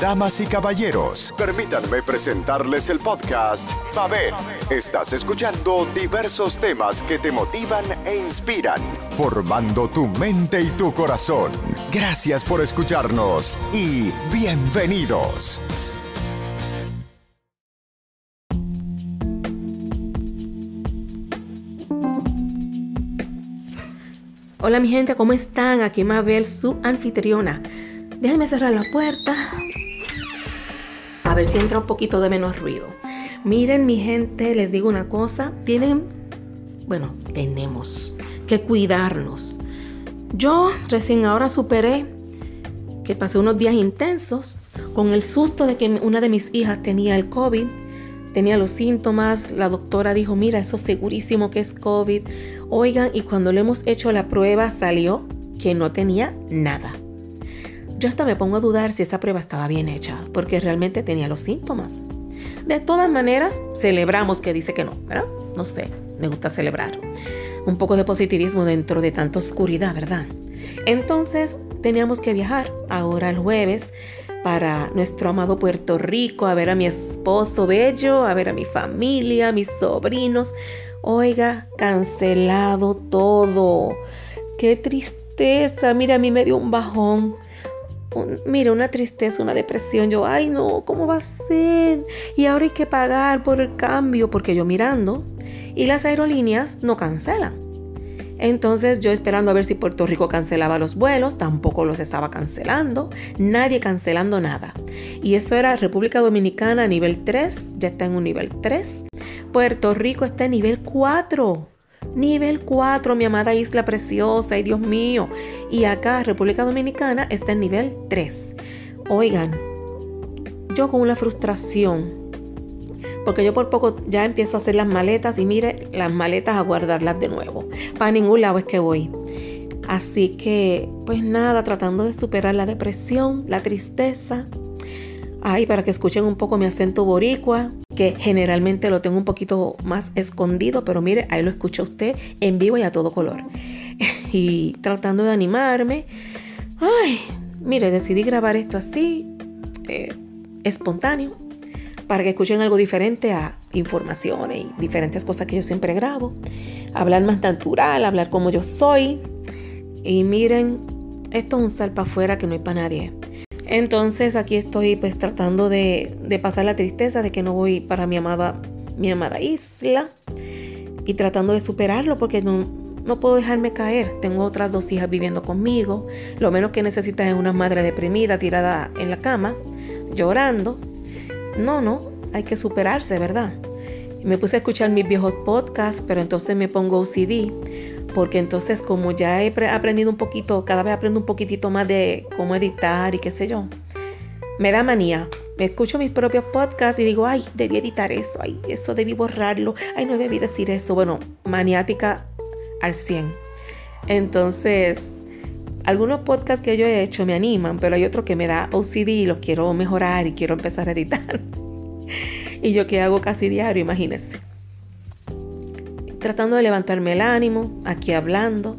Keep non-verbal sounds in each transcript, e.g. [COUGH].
Damas y caballeros, permítanme presentarles el podcast Mabel. Estás escuchando diversos temas que te motivan e inspiran, formando tu mente y tu corazón. Gracias por escucharnos y bienvenidos. Hola mi gente, ¿cómo están? Aquí Mabel, su anfitriona. Déjenme cerrar la puerta. A ver si entra un poquito de menos ruido. Miren mi gente, les digo una cosa. Tienen, bueno, tenemos que cuidarnos. Yo recién ahora superé que pasé unos días intensos con el susto de que una de mis hijas tenía el COVID tenía los síntomas, la doctora dijo, mira, eso segurísimo que es COVID. Oigan, y cuando le hemos hecho la prueba salió que no tenía nada. Yo hasta me pongo a dudar si esa prueba estaba bien hecha, porque realmente tenía los síntomas. De todas maneras, celebramos que dice que no, ¿verdad? No sé, me gusta celebrar. Un poco de positivismo dentro de tanta oscuridad, ¿verdad? Entonces, teníamos que viajar ahora el jueves para nuestro amado Puerto Rico, a ver a mi esposo bello, a ver a mi familia, a mis sobrinos. Oiga, cancelado todo. Qué tristeza. Mira, a mí me dio un bajón. Mira, una tristeza, una depresión. Yo, ay no, ¿cómo va a ser? Y ahora hay que pagar por el cambio, porque yo mirando. Y las aerolíneas no cancelan. Entonces yo esperando a ver si Puerto Rico cancelaba los vuelos, tampoco los estaba cancelando, nadie cancelando nada. Y eso era República Dominicana nivel 3, ya está en un nivel 3. Puerto Rico está en nivel 4. Nivel 4, mi amada isla preciosa, y Dios mío. Y acá República Dominicana está en nivel 3. Oigan, yo con una frustración porque yo por poco ya empiezo a hacer las maletas y mire, las maletas a guardarlas de nuevo. Para ningún lado es que voy. Así que, pues nada, tratando de superar la depresión, la tristeza. Ay, para que escuchen un poco mi acento boricua, que generalmente lo tengo un poquito más escondido, pero mire, ahí lo escucha usted en vivo y a todo color. [LAUGHS] y tratando de animarme. Ay, mire, decidí grabar esto así, eh, espontáneo, para que escuchen algo diferente a informaciones y diferentes cosas que yo siempre grabo. Hablar más natural, hablar como yo soy. Y miren, esto es un sal para afuera que no hay para nadie. Entonces aquí estoy pues tratando de, pasar la tristeza de que no voy para mi amada, mi amada isla. Y tratando de superarlo porque no, no puedo dejarme caer. Tengo otras dos hijas viviendo conmigo. Lo menos que necesitan es una madre deprimida tirada en la cama, llorando. No, no, hay que superarse, ¿verdad? Me puse a escuchar mis viejos podcasts, pero entonces me pongo OCD, porque entonces como ya he aprendido un poquito, cada vez aprendo un poquitito más de cómo editar y qué sé yo, me da manía. Me escucho mis propios podcasts y digo, ay, debí editar eso, ay, eso debí borrarlo, ay, no debí decir eso. Bueno, maniática al 100. Entonces, algunos podcasts que yo he hecho me animan, pero hay otro que me da OCD y los quiero mejorar y quiero empezar a editar. [LAUGHS] y yo que hago casi diario, imagínense. Tratando de levantarme el ánimo, aquí hablando.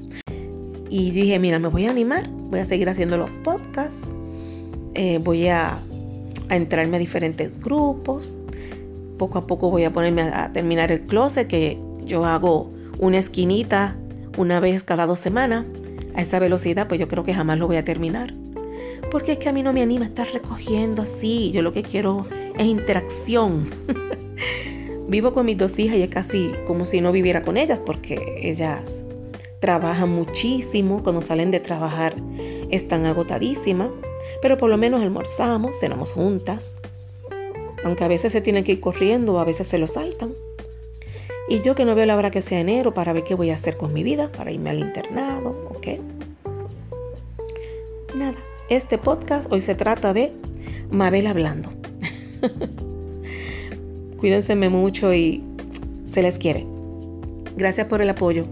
Y dije, mira, me voy a animar, voy a seguir haciendo los podcasts, eh, voy a, a entrarme a diferentes grupos. Poco a poco voy a ponerme a terminar el closet, que yo hago una esquinita una vez cada dos semanas a esa velocidad, pues yo creo que jamás lo voy a terminar. Porque es que a mí no me anima estar recogiendo así. Yo lo que quiero es interacción. [LAUGHS] Vivo con mis dos hijas y es casi como si no viviera con ellas porque ellas trabajan muchísimo. Cuando salen de trabajar están agotadísimas. Pero por lo menos almorzamos, cenamos juntas. Aunque a veces se tienen que ir corriendo o a veces se lo saltan. Y yo que no veo la hora que sea enero para ver qué voy a hacer con mi vida, para irme al internado, ¿ok? Nada, este podcast hoy se trata de Mabel hablando. [LAUGHS] Cuídense mucho y se les quiere. Gracias por el apoyo.